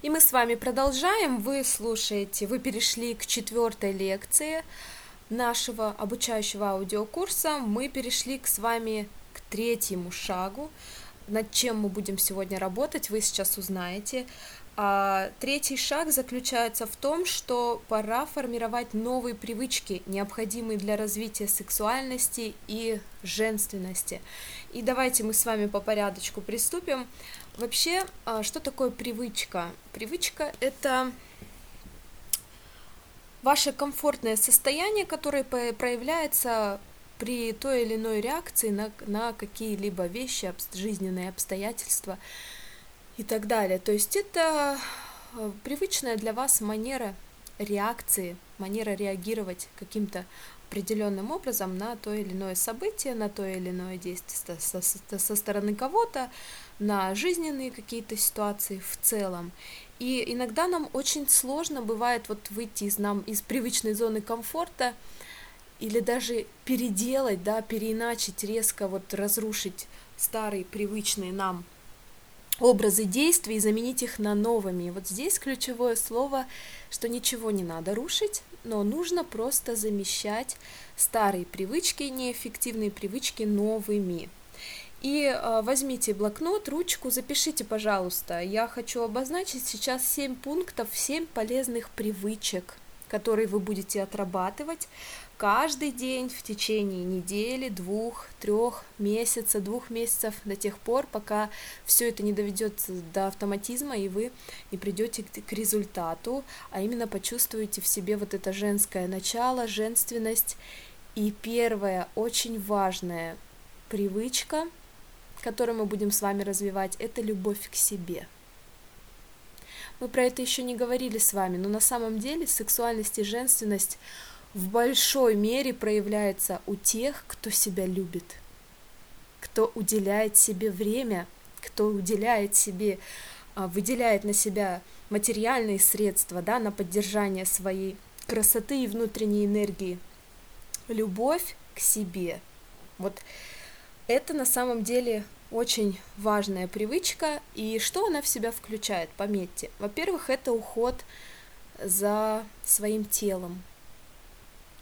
И мы с вами продолжаем. Вы слушаете, вы перешли к четвертой лекции нашего обучающего аудиокурса. Мы перешли к с вами к третьему шагу. Над чем мы будем сегодня работать, вы сейчас узнаете. А третий шаг заключается в том, что пора формировать новые привычки, необходимые для развития сексуальности и женственности. И давайте мы с вами по порядочку приступим. Вообще, а, что такое привычка? Привычка — это ваше комфортное состояние, которое проявляется при той или иной реакции на, на какие-либо вещи, жизненные обстоятельства и так далее. То есть это э, привычная для вас манера реакции, манера реагировать каким-то определенным образом на то или иное событие, на то или иное действие со, со, со стороны кого-то, на жизненные какие-то ситуации в целом. И иногда нам очень сложно бывает вот выйти из нам из привычной зоны комфорта или даже переделать, да, переиначить, резко вот разрушить старые привычные нам образы действий и заменить их на новыми. И вот здесь ключевое слово, что ничего не надо рушить, но нужно просто замещать старые привычки, неэффективные привычки новыми. И э, возьмите блокнот, ручку, запишите, пожалуйста. Я хочу обозначить сейчас 7 пунктов, 7 полезных привычек, которые вы будете отрабатывать каждый день в течение недели, двух, трех месяца, двух месяцев до тех пор, пока все это не доведет до автоматизма и вы не придете к результату, а именно почувствуете в себе вот это женское начало, женственность. И первая очень важная привычка, которую мы будем с вами развивать, это любовь к себе. Мы про это еще не говорили с вами, но на самом деле сексуальность и женственность в большой мере проявляется у тех, кто себя любит, кто уделяет себе время, кто уделяет себе, а, выделяет на себя материальные средства, да, на поддержание своей красоты и внутренней энергии. Любовь к себе. Вот это на самом деле очень важная привычка. И что она в себя включает? Пометьте. Во-первых, это уход за своим телом,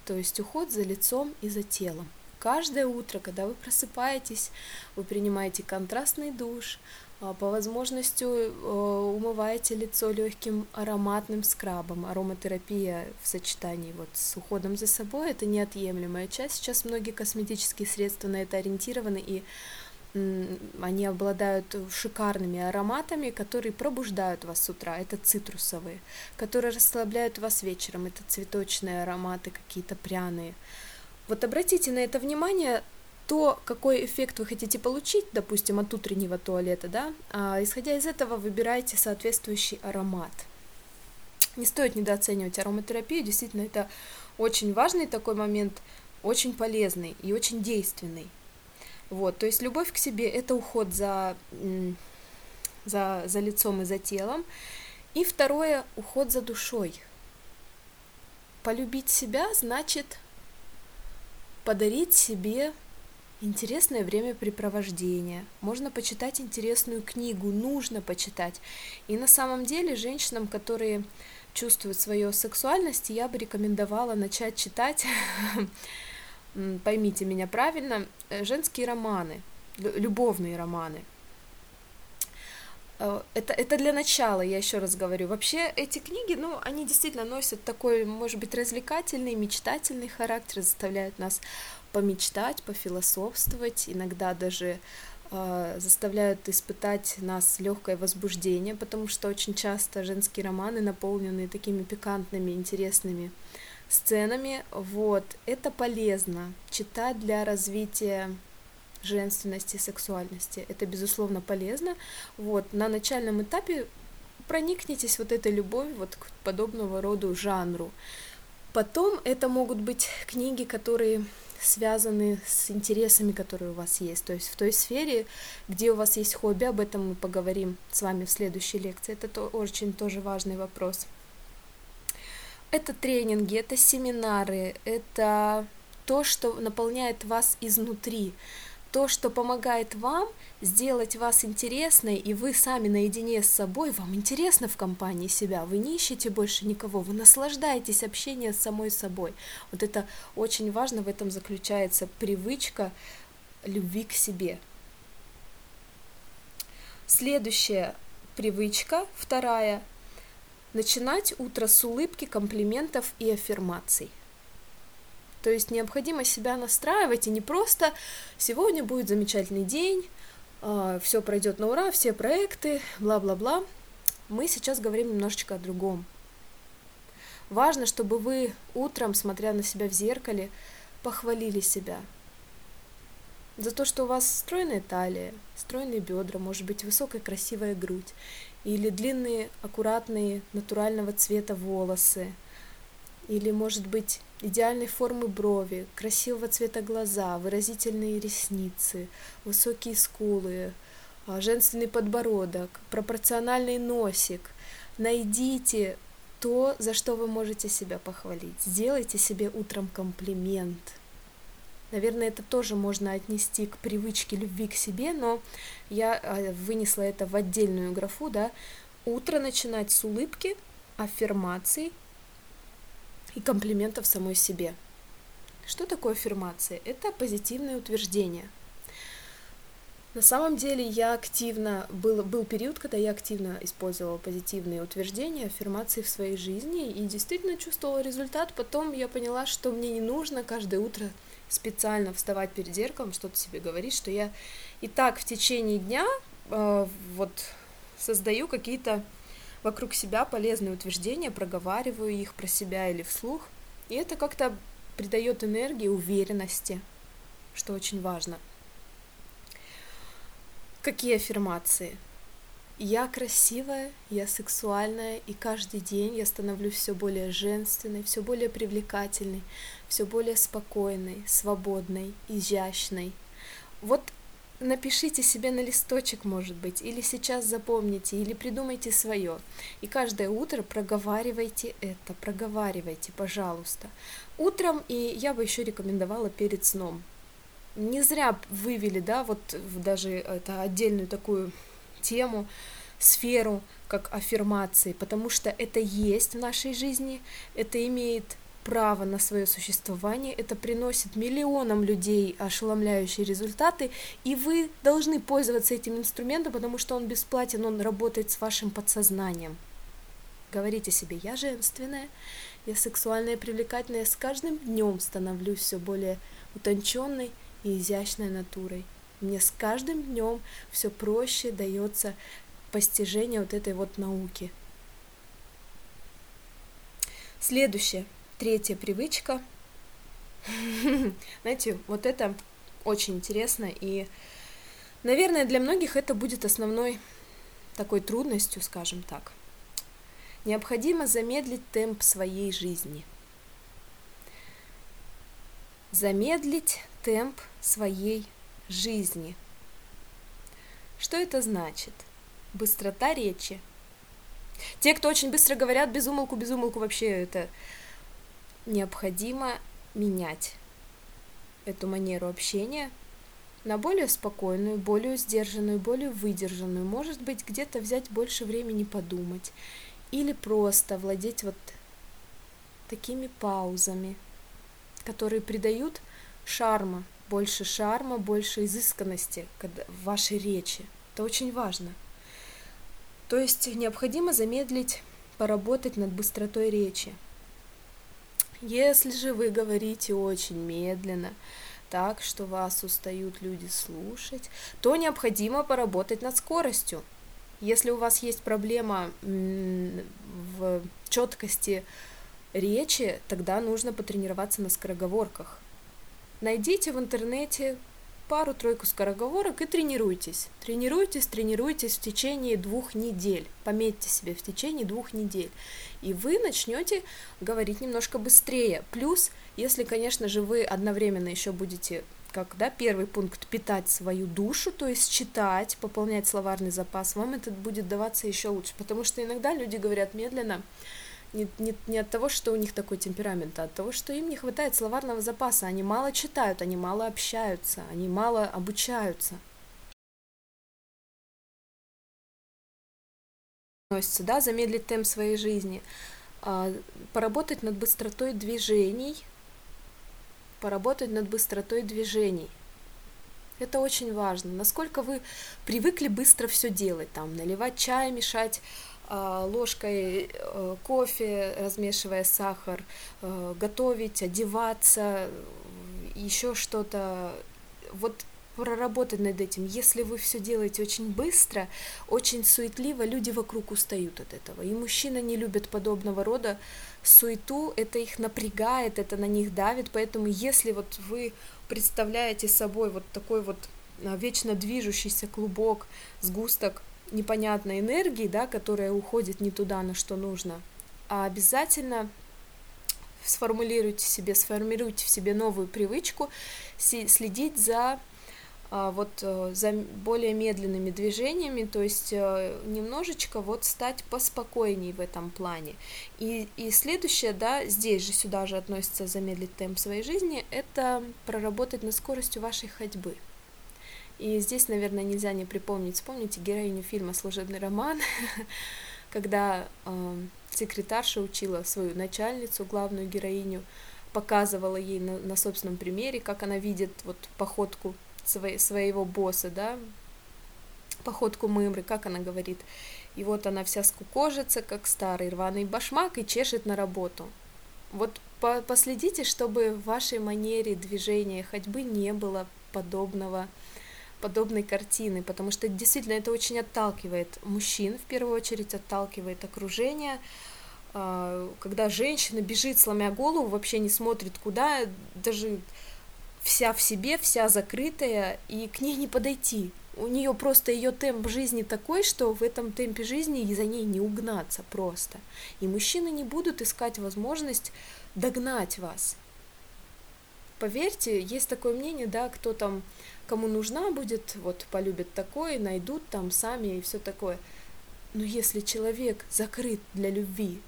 то есть уход за лицом и за телом. Каждое утро, когда вы просыпаетесь, вы принимаете контрастный душ, а, по возможности э, умываете лицо легким ароматным скрабом. Ароматерапия в сочетании вот с уходом за собой – это неотъемлемая часть. Сейчас многие косметические средства на это ориентированы, и они обладают шикарными ароматами, которые пробуждают вас с утра, это цитрусовые, которые расслабляют вас вечером, это цветочные ароматы, какие-то пряные. Вот обратите на это внимание, то, какой эффект вы хотите получить, допустим, от утреннего туалета, да, а, исходя из этого выбирайте соответствующий аромат. Не стоит недооценивать ароматерапию, действительно, это очень важный такой момент, очень полезный и очень действенный. Вот, то есть любовь к себе – это уход за, за, за лицом и за телом. И второе – уход за душой. Полюбить себя значит подарить себе интересное времяпрепровождение. Можно почитать интересную книгу, нужно почитать. И на самом деле женщинам, которые чувствуют свою сексуальность, я бы рекомендовала начать читать поймите меня правильно, э, женские романы, любовные романы. Э, это, это для начала, я еще раз говорю. Вообще эти книги, ну, они действительно носят такой, может быть, развлекательный, мечтательный характер, заставляют нас помечтать, пофилософствовать, иногда даже э, заставляют испытать нас легкое возбуждение, потому что очень часто женские романы наполнены такими пикантными, интересными сценами. Вот, это полезно читать для развития женственности, сексуальности. Это, безусловно, полезно. Вот, на начальном этапе проникнитесь вот этой любовью вот к подобного рода жанру. Потом это могут быть книги, которые связаны с интересами, которые у вас есть. То есть в той сфере, где у вас есть хобби, об этом мы поговорим с вами в следующей лекции. Это то, очень тоже важный вопрос. Это тренинги, это семинары, это то, что наполняет вас изнутри. то, что помогает вам сделать вас интересной, и вы сами наедине с собой, вам интересно в компании себя, вы не ищете больше никого, вы наслаждаетесь общением с самой собой. Вот это очень важно, в этом заключается привычка любви к себе. Следующая привычка, вторая, начинать утро с улыбки, комплиментов и аффирмаций. То есть необходимо себя настраивать и не просто сегодня будет замечательный день, а, все пройдет на ура, все проекты, бла-бла-бла. Мы сейчас говорим немножечко о другом. Важно, чтобы вы утром, смотря на себя в зеркале, похвалили себя. За то, что у вас стройная талия, стройные бедра, может быть, высокая красивая грудь, или длинные, аккуратные, натурального цвета волосы, или, может быть, идеальной формы брови, красивого цвета глаза, выразительные ресницы, высокие скулы, а, женственный подбородок, пропорциональный носик. Найдите то, за что вы можете себя похвалить. Сделайте себе утром комплимент. Наверное, это тоже можно отнести к привычке любви к себе, но я а, вынесла это в отдельную графу, да. Утро начинать с улыбки, аффирмаций, и комплиментов самой себе. Что такое аффирмация? Это позитивное утверждение. На самом деле я активно, был, был период, когда я активно использовала позитивные утверждения, аффирмации в своей жизни и действительно чувствовала результат. Потом я поняла, что мне не нужно каждое утро специально вставать перед зеркалом, что-то себе говорить, что я и так в течение дня э, вот создаю какие-то вокруг себя полезные утверждения, проговариваю их про себя или вслух, и это как-то придает энергии, уверенности, что очень важно. Какие аффирмации? Я красивая, я сексуальная, и каждый день я становлюсь все более женственной, все более привлекательной, все более спокойной, свободной, изящной. Вот напишите себе на листочек, может быть, или сейчас запомните, или придумайте свое. И каждое утро проговаривайте это, проговаривайте, пожалуйста. Утром, и я бы еще рекомендовала перед сном. Не зря вывели, да, вот даже это отдельную такую тему, сферу, как аффирмации, потому что это есть в нашей жизни, это имеет право на свое существование, это приносит миллионам людей ошеломляющие результаты, и вы должны пользоваться этим инструментом, потому что он бесплатен, он работает с вашим подсознанием. Говорите себе, я женственная, я сексуальная, привлекательная, с каждым днем становлюсь все более утонченной и изящной натурой. Мне с каждым днем все проще дается постижение вот этой вот науки. Следующее – Третья привычка. Знаете, вот это очень интересно, и, наверное, для многих это будет основной такой трудностью, скажем так. Необходимо замедлить темп своей жизни. Замедлить темп своей жизни. Что это значит? Быстрота речи. Те, кто очень быстро говорят, без умолку, без умолку вообще это необходимо менять эту манеру общения на более спокойную, более сдержанную, более выдержанную. Может быть, где-то взять больше времени подумать. Или просто владеть вот такими паузами, которые придают шарма, больше шарма, больше изысканности в вашей речи. Это очень важно. То есть необходимо замедлить, поработать над быстротой речи. Если же вы говорите очень медленно, так что вас устают люди слушать, то необходимо поработать над скоростью. Если у вас есть проблема в четкости речи, тогда нужно потренироваться на скороговорках. Найдите в интернете пару-тройку скороговорок и тренируйтесь. Тренируйтесь, тренируйтесь в течение двух недель. Пометьте себе в течение двух недель. И вы начнете говорить немножко быстрее. Плюс, если, конечно же, вы одновременно еще будете как да, первый пункт питать свою душу, то есть читать, пополнять словарный запас, вам это будет даваться еще лучше. Потому что иногда люди говорят медленно, Не, не, не от того, что у них такой темперамент, а от того, что им не хватает словарного запаса. Они мало читают, они мало общаются, они мало обучаются. Относится, да, замедлить темп своей жизни, а, поработать над быстротой движений, поработать над быстротой движений. Это очень важно. Насколько вы привыкли быстро все делать, там, наливать чай, мешать ложкой э, кофе, размешивая сахар, э, готовить, одеваться, еще что-то. Вот проработать над этим. Если вы все делаете очень быстро, очень суетливо, люди вокруг устают от этого. И мужчина не любит подобного рода суету, это их напрягает, это на них давит. Поэтому если вот вы представляете собой вот такой вот а, вечно движущийся клубок, сгусток непонятной энергии, да, которая уходит не туда, на что нужно, а обязательно сформулируйте себе, сформируйте в себе новую привычку следить за а, вот э, за более медленными движениями, то есть э, немножечко вот стать поспокойней в этом плане. И, и следующее, да, здесь же сюда же относится замедлить темп своей жизни, это проработать над скоростью вашей ходьбы. И здесь, наверное, нельзя не припомнить, вспомните героиню фильма «Служебный роман», когда э, секретарша учила свою начальницу, главную героиню, показывала ей на, на собственном примере, как она видит вот походку свой, своего босса, да, походку мымры, как она говорит. И вот она вся скукожится, как старый рваный башмак, и чешет на работу. Вот по последите, чтобы в вашей манере движения ходьбы не было подобного, подобной картины, потому что действительно это очень отталкивает мужчин, в первую очередь отталкивает окружение, а, когда женщина бежит, сломя голову, вообще не смотрит куда, даже вся в себе, вся закрытая, и к ней не подойти. У нее просто ее темп жизни такой, что в этом темпе жизни за ней не угнаться просто. И мужчины не будут искать возможность догнать вас. Поверьте, есть такое мнение, да, кто там, кому нужна будет, вот полюбят такое, найдут там сами и все такое. Но если человек закрыт для любви,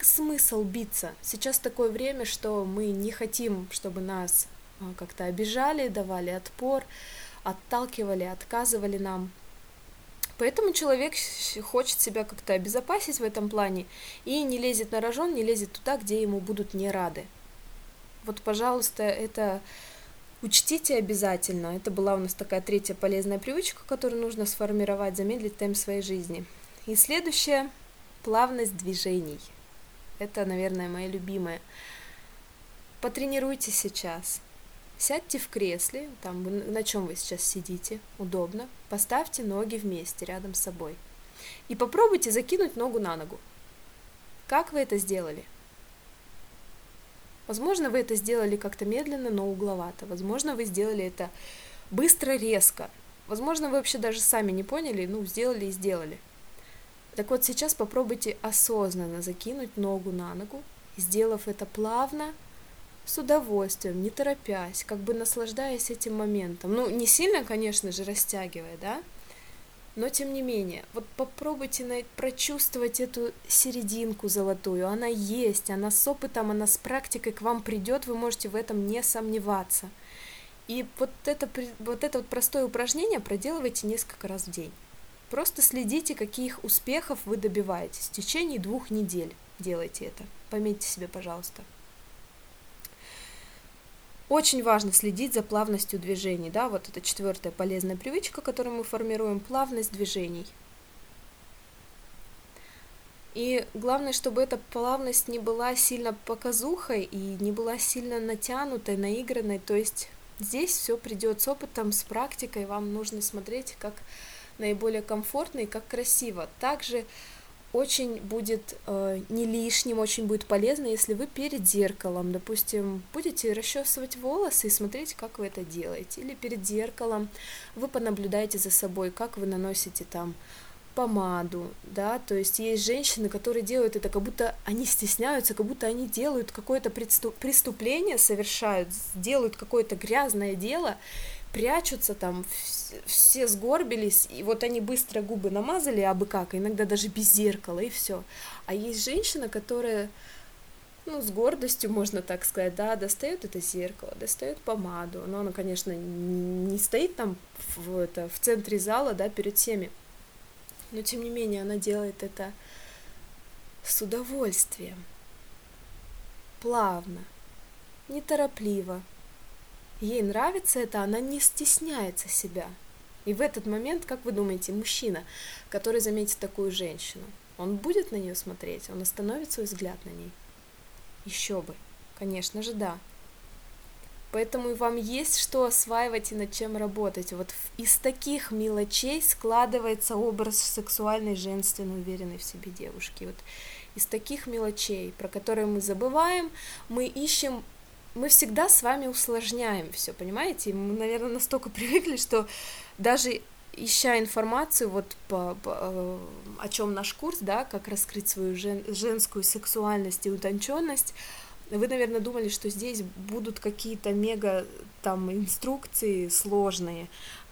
смысл биться? Сейчас такое время, что мы не хотим, чтобы нас а, как-то обижали, давали отпор, отталкивали, отказывали нам. Поэтому человек хочет себя как-то обезопасить в этом плане и не лезет на рожон, не лезет туда, где ему будут не рады. Вот, пожалуйста, это учтите обязательно. Это была у нас такая третья полезная привычка, которую нужно сформировать, замедлить темп своей жизни. И следующее – плавность движений. Это, наверное, моя любимая. Потренируйте сейчас – Сядьте в кресле, там на чем вы сейчас сидите, удобно. Поставьте ноги вместе рядом с собой. И попробуйте закинуть ногу на ногу. Как вы это сделали? Возможно, вы это сделали как-то медленно, но угловато. Возможно, вы сделали это быстро, резко. Возможно, вы вообще даже сами не поняли, ну, сделали и сделали. Так вот, сейчас попробуйте осознанно закинуть ногу на ногу, сделав это плавно, с удовольствием, не торопясь, как бы наслаждаясь этим моментом. Ну, не сильно, конечно же, растягивая, да, но тем не менее, вот попробуйте на, прочувствовать эту серединку золотую. Она есть, она с опытом, она с практикой к вам придет, вы можете в этом не сомневаться. И вот это, вот это вот простое упражнение проделывайте несколько раз в день. Просто следите, каких успехов вы добиваетесь. В течение двух недель делайте это. Пометьте себе, пожалуйста. Очень важно следить за плавностью движений, да, вот это четвертая полезная привычка, которую мы формируем, плавность движений. И главное, чтобы эта плавность не была сильно показухой и не была сильно натянутой, наигранной. То есть здесь все придет с опытом, с практикой. Вам нужно смотреть, как наиболее комфортно и как красиво. Также очень будет э, не лишним, очень будет полезно, если вы перед зеркалом, допустим, будете расчесывать волосы и смотреть, как вы это делаете. Или перед зеркалом вы понаблюдаете за собой, как вы наносите там помаду, да, то есть есть женщины, которые делают это, как будто они стесняются, как будто они делают какое-то преступление, совершают, делают какое-то грязное дело, прячутся там, все сгорбились, и вот они быстро губы намазали, а бы как, иногда даже без зеркала, и все. А есть женщина, которая, ну, с гордостью, можно так сказать, да, достает это зеркало, достает помаду, но она, конечно, не стоит там в, это, в центре зала, да, перед всеми, но тем не менее она делает это с удовольствием, плавно, неторопливо, ей нравится это, она не стесняется себя. И в этот момент, как вы думаете, мужчина, который заметит такую женщину, он будет на нее смотреть, он остановит свой взгляд на ней? Еще бы, конечно же, да. Поэтому вам есть что осваивать и над чем работать. Вот из таких мелочей складывается образ сексуальной, женственной, уверенной в себе девушки. Вот из таких мелочей, про которые мы забываем, мы ищем мы всегда с вами усложняем все, понимаете? Мы, наверное, настолько привыкли, что даже ища информацию вот по, по э, о чем наш курс, да, как раскрыть свою жен, женскую сексуальность и утонченность, вы, наверное, думали, что здесь будут какие-то мега там инструкции сложные,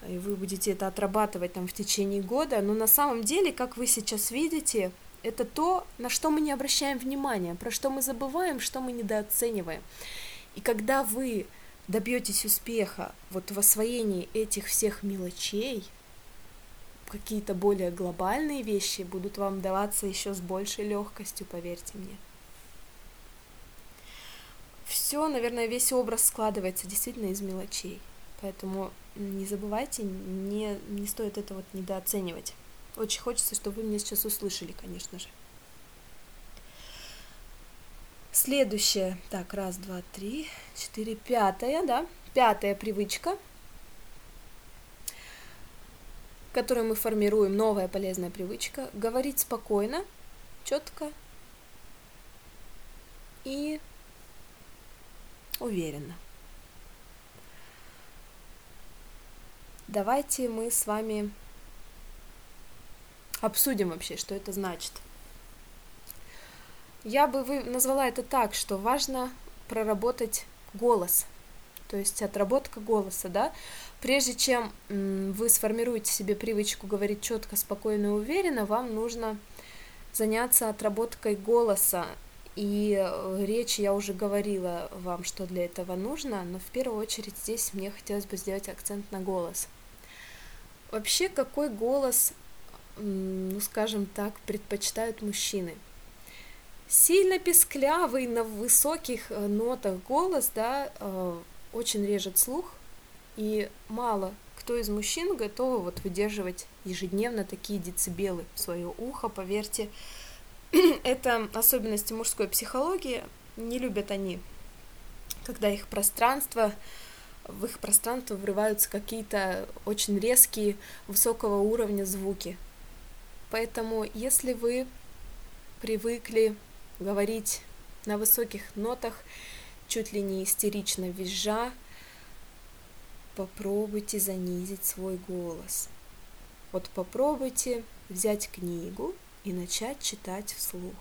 и вы будете это отрабатывать там в течение года, но на самом деле, как вы сейчас видите, это то, на что мы не обращаем внимания, про что мы забываем, что мы недооцениваем. И когда вы добьетесь успеха вот в освоении этих всех мелочей, какие-то более глобальные вещи будут вам даваться еще с большей легкостью, поверьте мне. Все, наверное, весь образ складывается действительно из мелочей. Поэтому не забывайте, не, не стоит это вот недооценивать. Очень хочется, чтобы вы меня сейчас услышали, конечно же. Следующая, так, раз, два, три, четыре, пятая, да, пятая привычка, которую мы формируем, новая полезная привычка, говорить спокойно, четко и уверенно. Давайте мы с вами обсудим вообще, что это значит – я бы назвала это так, что важно проработать голос, то есть отработка голоса, да, прежде чем вы сформируете себе привычку говорить четко, спокойно и уверенно, вам нужно заняться отработкой голоса. И э, речь я уже говорила вам, что для этого нужно, но в первую очередь здесь мне хотелось бы сделать акцент на голос. Вообще, какой голос, ну скажем так, предпочитают мужчины – сильно песклявый на высоких э, нотах голос, да, э, очень режет слух, и мало кто из мужчин готовы вот выдерживать ежедневно такие децибелы в свое ухо, поверьте, это особенности мужской психологии, не любят они, когда их пространство, в их пространство врываются какие-то очень резкие, высокого уровня звуки. Поэтому, если вы привыкли говорить на высоких нотах, чуть ли не истерично визжа, попробуйте занизить свой голос. Вот попробуйте взять книгу и начать читать вслух.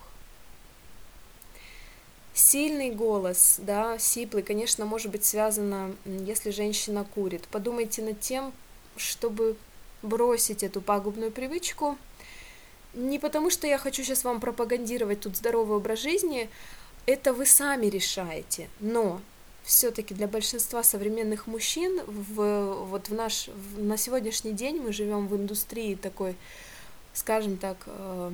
Сильный голос, да, сиплый, конечно, может быть связано, если женщина курит. Подумайте над тем, чтобы бросить эту пагубную привычку – не потому, что я хочу сейчас вам пропагандировать тут здоровый образ жизни, это вы сами решаете, но все-таки для большинства современных мужчин в, вот в наш, в, на сегодняшний день мы живем в индустрии такой, скажем так, э,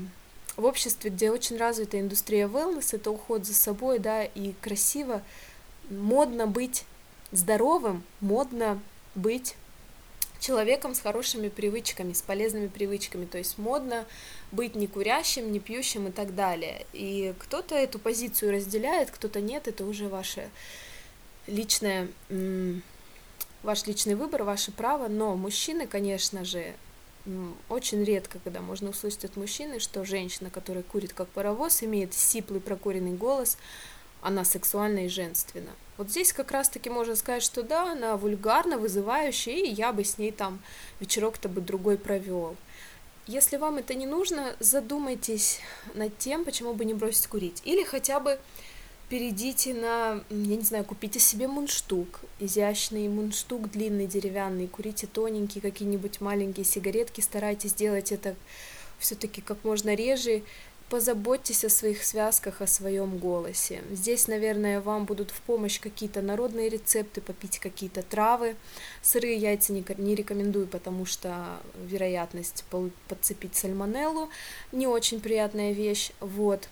в обществе, где очень развита индустрия wellness, это уход за собой, да, и красиво, модно быть здоровым, модно быть человеком с хорошими привычками, с полезными привычками, то есть модно быть не курящим, не пьющим и так далее. И кто-то эту позицию разделяет, кто-то нет, это уже ваше личное, ваш личный выбор, ваше право, но мужчины, конечно же, очень редко, когда можно услышать от мужчины, что женщина, которая курит как паровоз, имеет сиплый прокуренный голос, она сексуальна и женственна. Вот здесь как раз-таки можно сказать, что да, она вульгарна, вызывающая, и я бы с ней там вечерок-то бы другой провел. Если вам это не нужно, задумайтесь над тем, почему бы не бросить курить. Или хотя бы перейдите на, я не знаю, купите себе мундштук, изящный мундштук длинный, деревянный, курите тоненькие какие-нибудь маленькие сигаретки, старайтесь делать это все-таки как можно реже, позаботьтесь о своих связках, о своем голосе. Здесь, наверное, вам будут в помощь какие-то народные рецепты, попить какие-то травы. Сырые яйца не, рекомендую, потому что вероятность подцепить сальмонеллу не очень приятная вещь. Вот.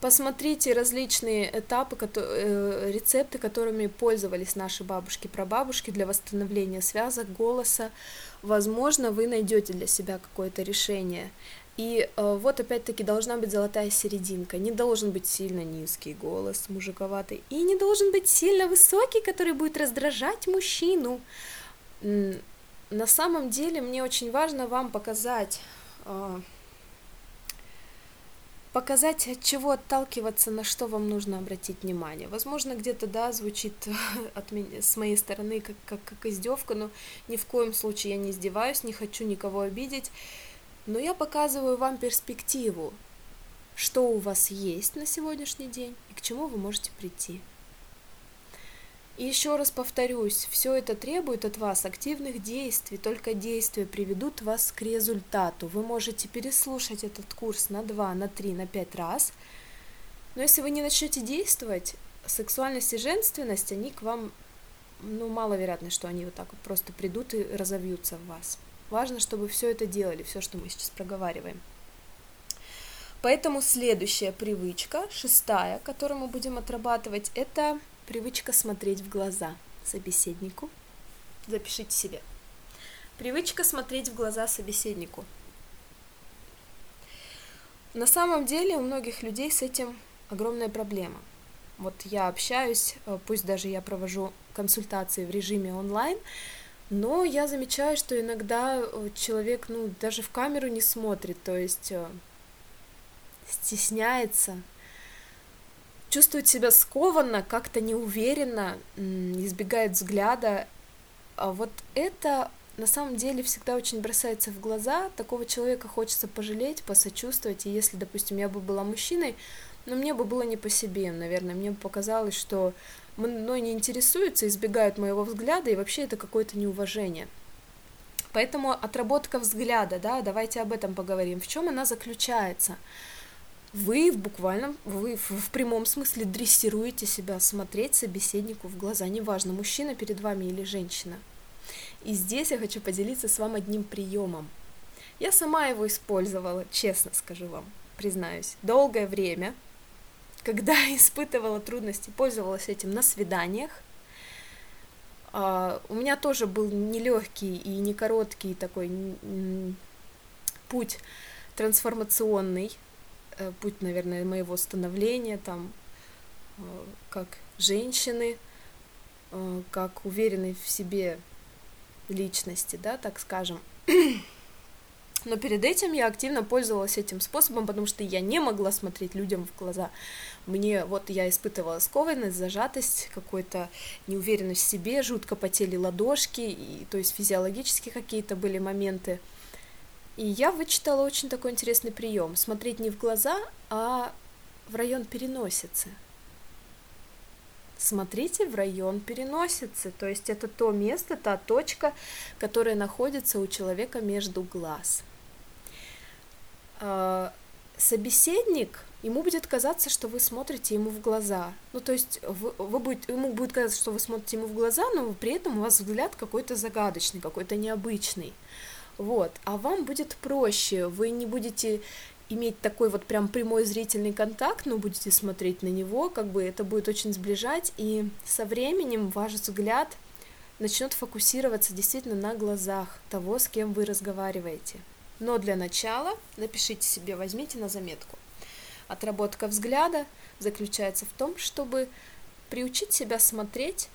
Посмотрите различные этапы, э, рецепты, которыми пользовались наши бабушки, прабабушки для восстановления связок, голоса. Возможно, вы найдете для себя какое-то решение. И э, вот опять-таки должна быть золотая серединка. Не должен быть сильно низкий голос, мужиковатый, и не должен быть сильно высокий, который будет раздражать мужчину. На самом деле мне очень важно вам показать э, показать, от чего отталкиваться, на что вам нужно обратить внимание. Возможно, где-то, да, звучит от меня, с моей стороны как, как, как издевка, но ни в коем случае я не издеваюсь, не хочу никого обидеть, но я показываю вам перспективу, что у вас есть на сегодняшний день и к чему вы можете прийти. И еще раз повторюсь, все это требует от вас активных действий, только действия приведут вас к результату. Вы можете переслушать этот курс на 2, на 3, на 5 раз, но если вы не начнете действовать, сексуальность и женственность, они к вам, ну, маловероятно, что они вот так вот просто придут и разовьются в вас. Важно, чтобы все это делали, все, что мы сейчас проговариваем. Поэтому следующая привычка, шестая, которую мы будем отрабатывать, это Привычка смотреть в глаза собеседнику. Запишите себе. Привычка смотреть в глаза собеседнику. На самом деле у многих людей с этим огромная проблема. Вот я общаюсь, э, пусть даже я провожу консультации в режиме онлайн, но я замечаю, что иногда э, человек, ну, даже в камеру не смотрит, то есть э, стесняется, чувствует себя скованно, как-то неуверенно, избегает взгляда. А вот это на самом деле всегда очень бросается в глаза. Такого человека хочется пожалеть, посочувствовать. И если, допустим, я бы была мужчиной, но мне бы было не по себе, наверное. Мне бы показалось, что мной не интересуются, избегают моего взгляда, и вообще это какое-то неуважение. Поэтому отработка взгляда, да, давайте об этом поговорим. В чем она заключается? вы в буквальном, вы в прямом смысле дрессируете себя смотреть собеседнику в глаза, неважно, мужчина перед вами или женщина. И здесь я хочу поделиться с вами одним приемом. Я сама его использовала, честно скажу вам, признаюсь, долгое время, когда испытывала трудности, пользовалась этим на свиданиях. Uh, у меня тоже был нелегкий и не короткий такой путь трансформационный Э, путь, наверное, моего становления, там, э, как женщины, э, как уверенной в себе личности, да, так скажем. Но перед этим я активно пользовалась этим способом, потому что я не могла смотреть людям в глаза. Мне, вот я испытывала скованность, зажатость, какую-то неуверенность в себе, жутко потели ладошки, и, то есть физиологически какие-то были моменты. И я вычитала очень такой интересный прием. Смотреть не в глаза, а в район переносицы. Смотрите в район переносицы, то есть это то место, та точка, которая находится у человека между глаз. А, собеседник, ему будет казаться, что вы смотрите ему в глаза. Ну, то есть вы, вы будет, ему будет казаться, что вы смотрите ему в глаза, но при этом у вас взгляд какой-то загадочный, какой-то необычный. Вот. А вам будет проще, вы не будете иметь такой вот прям прямой зрительный контакт, но будете смотреть на него, как бы это будет очень сближать, и со временем ваш взгляд начнет фокусироваться действительно на глазах того, с кем вы разговариваете. Но для начала напишите себе, возьмите на заметку. Отработка взгляда заключается в том, чтобы приучить себя смотреть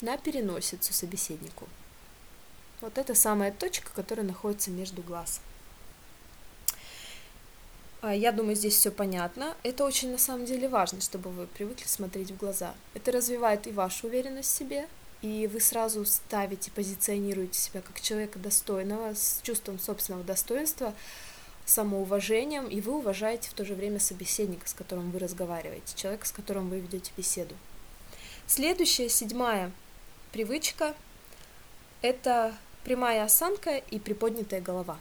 на переносицу собеседнику. Вот это самая точка, которая находится между глаз. А, я думаю, здесь все понятно. Это очень на самом деле важно, чтобы вы привыкли смотреть в глаза. Это развивает и вашу уверенность в себе, и вы сразу ставите, позиционируете себя как человека достойного, с чувством собственного достоинства, самоуважением, и вы уважаете в то же время собеседника, с которым вы разговариваете, человека, с которым вы ведете беседу. Следующая, седьмая привычка – это прямая осанка и приподнятая голова.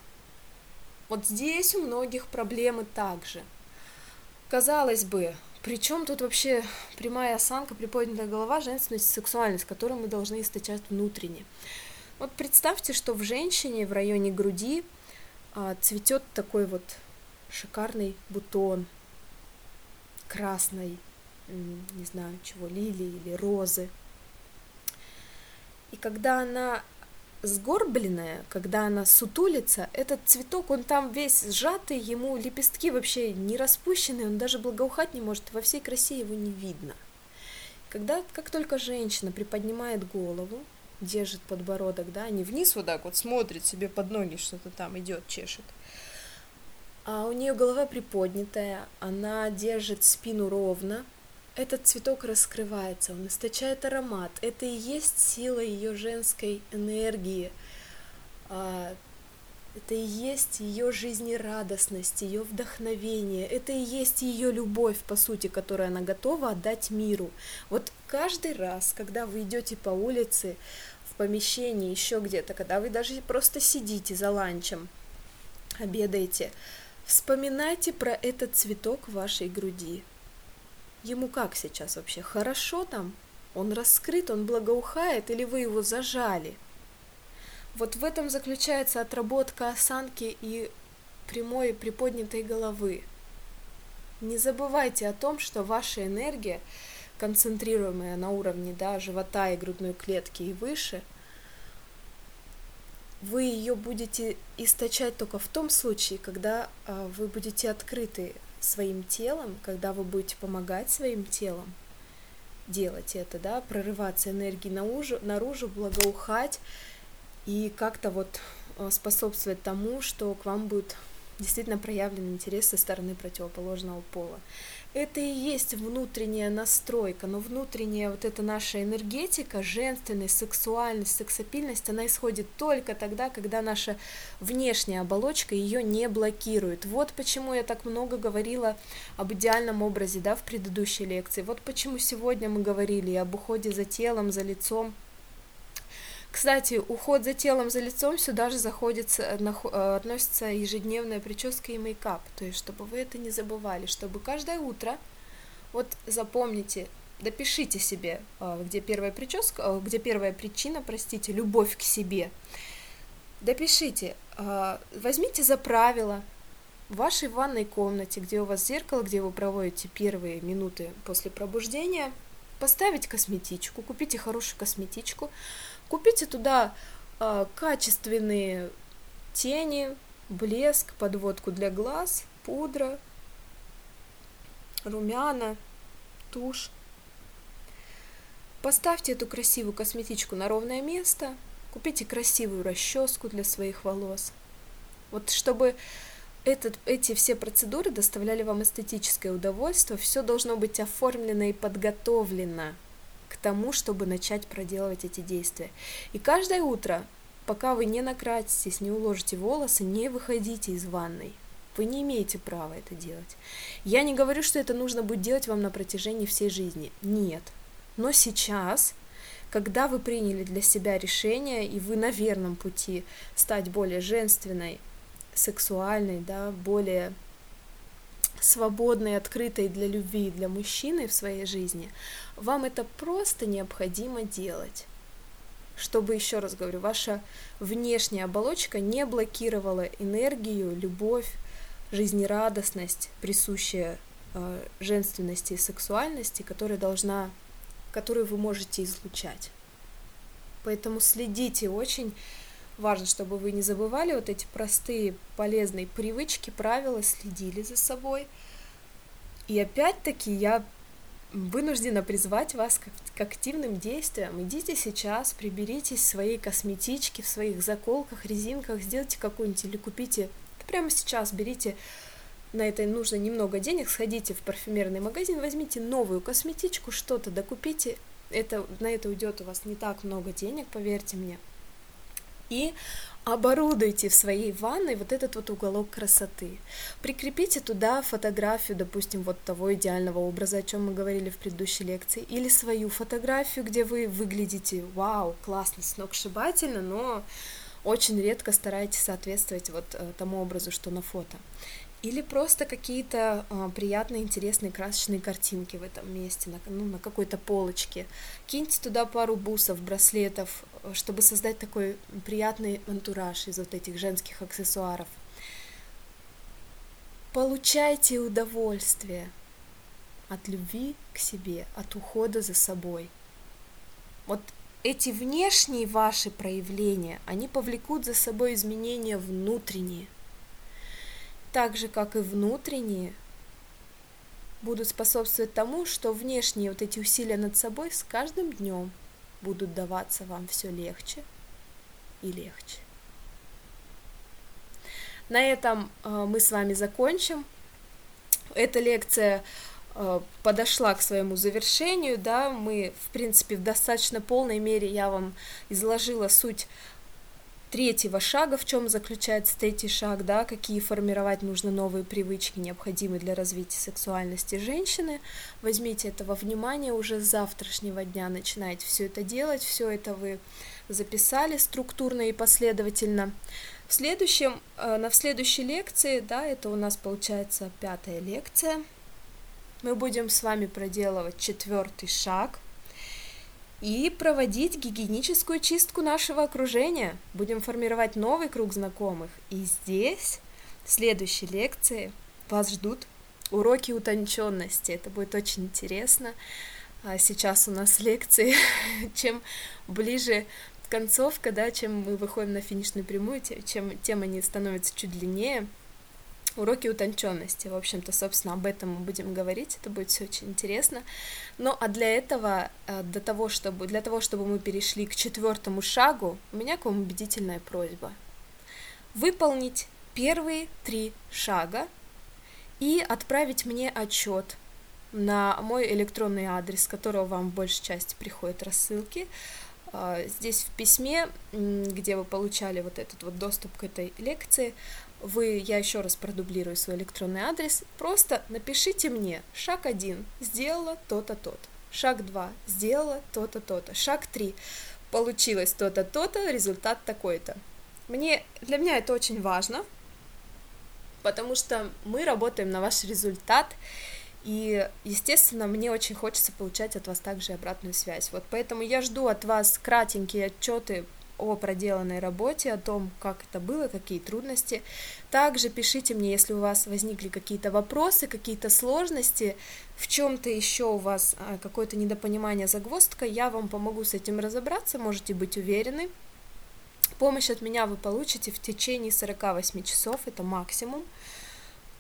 Вот здесь у многих проблемы также. Казалось бы, при чем тут вообще прямая осанка, приподнятая голова, женственность и сексуальность, которую мы должны источать внутренне? Вот представьте, что в женщине в районе груди а, цветет такой вот шикарный бутон красной, не знаю чего, лилии или розы. И когда она сгорбленная, когда она сутулится, этот цветок, он там весь сжатый, ему лепестки вообще не распущенные, он даже благоухать не может, во всей красе его не видно. Когда, как только женщина приподнимает голову, держит подбородок, да, не вниз вот так вот смотрит себе под ноги, что-то там идет, чешет, а у нее голова приподнятая, она держит спину ровно, этот цветок раскрывается, он источает аромат. Это и есть сила ее женской энергии. А, это и есть ее жизнерадостность, ее вдохновение, это и есть ее любовь, по сути, которую она готова отдать миру. Вот каждый раз, когда вы идете по улице, в помещении, еще где-то, когда вы даже просто сидите за ланчем, обедаете, вспоминайте про этот цветок в вашей груди. Ему как сейчас вообще? Хорошо там? Он раскрыт, он благоухает, или вы его зажали? Вот в этом заключается отработка осанки и прямой приподнятой головы. Не забывайте о том, что ваша энергия, концентрируемая на уровне да, живота и грудной клетки и выше, вы ее будете источать только в том случае, когда а, вы будете открыты своим телом, когда вы будете помогать своим телом делать это, да, прорываться энергией наружу, наружу благоухать и как-то вот э, способствовать тому, что к вам будет действительно проявлен интерес со стороны противоположного пола это и есть внутренняя настройка, но внутренняя вот эта наша энергетика, женственность, сексуальность, сексапильность, она исходит только тогда, когда наша внешняя оболочка ее не блокирует. Вот почему я так много говорила об идеальном образе, да, в предыдущей лекции. Вот почему сегодня мы говорили об уходе за телом, за лицом, кстати, уход за телом, за лицом сюда же заходит, э, э, относится ежедневная прическа и мейкап. То есть, чтобы вы это не забывали, чтобы каждое утро, вот запомните, допишите себе, э, где первая прическа, где первая причина, простите, любовь к себе. Допишите, возьмите за правило в вашей ванной комнате, где у вас зеркало, где вы проводите первые минуты после пробуждения, поставить косметичку, купите хорошую косметичку, Купите туда э, качественные тени, блеск, подводку для глаз, пудра, румяна, тушь. Поставьте эту красивую косметичку на ровное место, купите красивую расческу для своих волос. Вот чтобы этот, эти все процедуры доставляли вам эстетическое удовольствие, все должно быть оформлено и подготовлено тому, чтобы начать проделывать эти действия. И каждое утро, пока вы не накраситесь, не уложите волосы, не выходите из ванной. Вы не имеете права это делать. Я не говорю, что это нужно будет делать вам на протяжении всей жизни. Нет. Но сейчас, когда вы приняли для себя решение, и вы на верном пути стать более женственной, сексуальной, да, более свободной, открытой для любви и для мужчины в своей жизни, вам это просто необходимо делать. Чтобы, еще раз говорю, ваша внешняя оболочка не блокировала энергию, любовь, жизнерадостность, присущая э, женственности и сексуальности, которая должна, которую вы можете излучать. Поэтому следите очень важно, чтобы вы не забывали вот эти простые полезные привычки, правила, следили за собой. И опять-таки я вынуждена призвать вас к, активным действиям. Идите сейчас, приберитесь в своей косметичке, в своих заколках, резинках, сделайте какую-нибудь или купите, прямо сейчас берите на это нужно немного денег, сходите в парфюмерный магазин, возьмите новую косметичку, что-то докупите, это, на это уйдет у вас не так много денег, поверьте мне. И оборудуйте в своей ванной вот этот вот уголок красоты. Прикрепите туда фотографию, допустим, вот того идеального образа, о чем мы говорили в предыдущей лекции, или свою фотографию, где вы выглядите, вау, классно, сногсшибательно, но очень редко стараетесь соответствовать вот э, тому образу, что на фото. Или просто какие-то э, приятные, интересные, красочные картинки в этом месте, на, ну, на какой-то полочке. Киньте туда пару бусов, браслетов, чтобы создать такой приятный антураж из вот этих женских аксессуаров. Получайте удовольствие от любви к себе, от ухода за собой. Вот эти внешние ваши проявления, они повлекут за собой изменения внутренние – так же, как и внутренние, будут способствовать тому, что внешние вот эти усилия над собой с каждым днем будут даваться вам все легче и легче. На этом э, мы с вами закончим. Эта лекция э, подошла к своему завершению, да, мы, в принципе, в достаточно полной мере я вам изложила суть третьего шага, в чем заключается третий шаг, да, какие формировать нужно новые привычки, необходимые для развития сексуальности женщины. Возьмите этого внимания уже с завтрашнего дня, начинайте все это делать, все это вы записали структурно и последовательно. В следующем, э, на в следующей лекции, да, это у нас получается пятая лекция, мы будем с вами проделывать четвертый шаг – и проводить гигиеническую чистку нашего окружения. Будем формировать новый круг знакомых. И здесь, в следующей лекции, вас ждут уроки утонченности. Это будет очень интересно. А сейчас у нас лекции, чем ближе концовка, да, чем мы выходим на финишную прямую, чем, тем они становятся чуть длиннее уроки утонченности. В общем-то, собственно, об этом мы будем говорить, это будет все очень интересно. Ну, а для этого, э, для того, чтобы, для того, чтобы мы перешли к четвертому шагу, у меня к вам убедительная просьба. Выполнить первые три шага и отправить мне отчет на мой электронный адрес, с которого вам в большей части приходят рассылки. Э, здесь в письме, где вы получали вот этот вот доступ к этой лекции, вы, я еще раз продублирую свой электронный адрес, просто напишите мне шаг один, сделала то-то, то-то, шаг два, сделала то-то, то-то, шаг три, получилось то-то, то-то, результат такой-то. Мне, для меня это очень важно, потому что мы работаем на ваш результат, и, естественно, мне очень хочется получать от вас также обратную связь. Вот поэтому я жду от вас кратенькие отчеты о проделанной работе, о том, как это было, какие трудности. Также пишите мне, если у вас возникли какие-то вопросы, какие-то сложности, в чем-то еще у вас а, какое-то недопонимание, загвоздка, я вам помогу с этим разобраться, можете быть уверены. Помощь от меня вы получите в течение 48 часов, это максимум.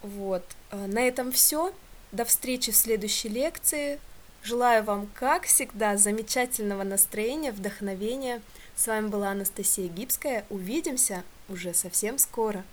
Вот. А, на этом все. До встречи в следующей лекции. Желаю вам, как всегда, замечательного настроения, вдохновения. С вами была Анастасия Гибская. Увидимся уже совсем скоро.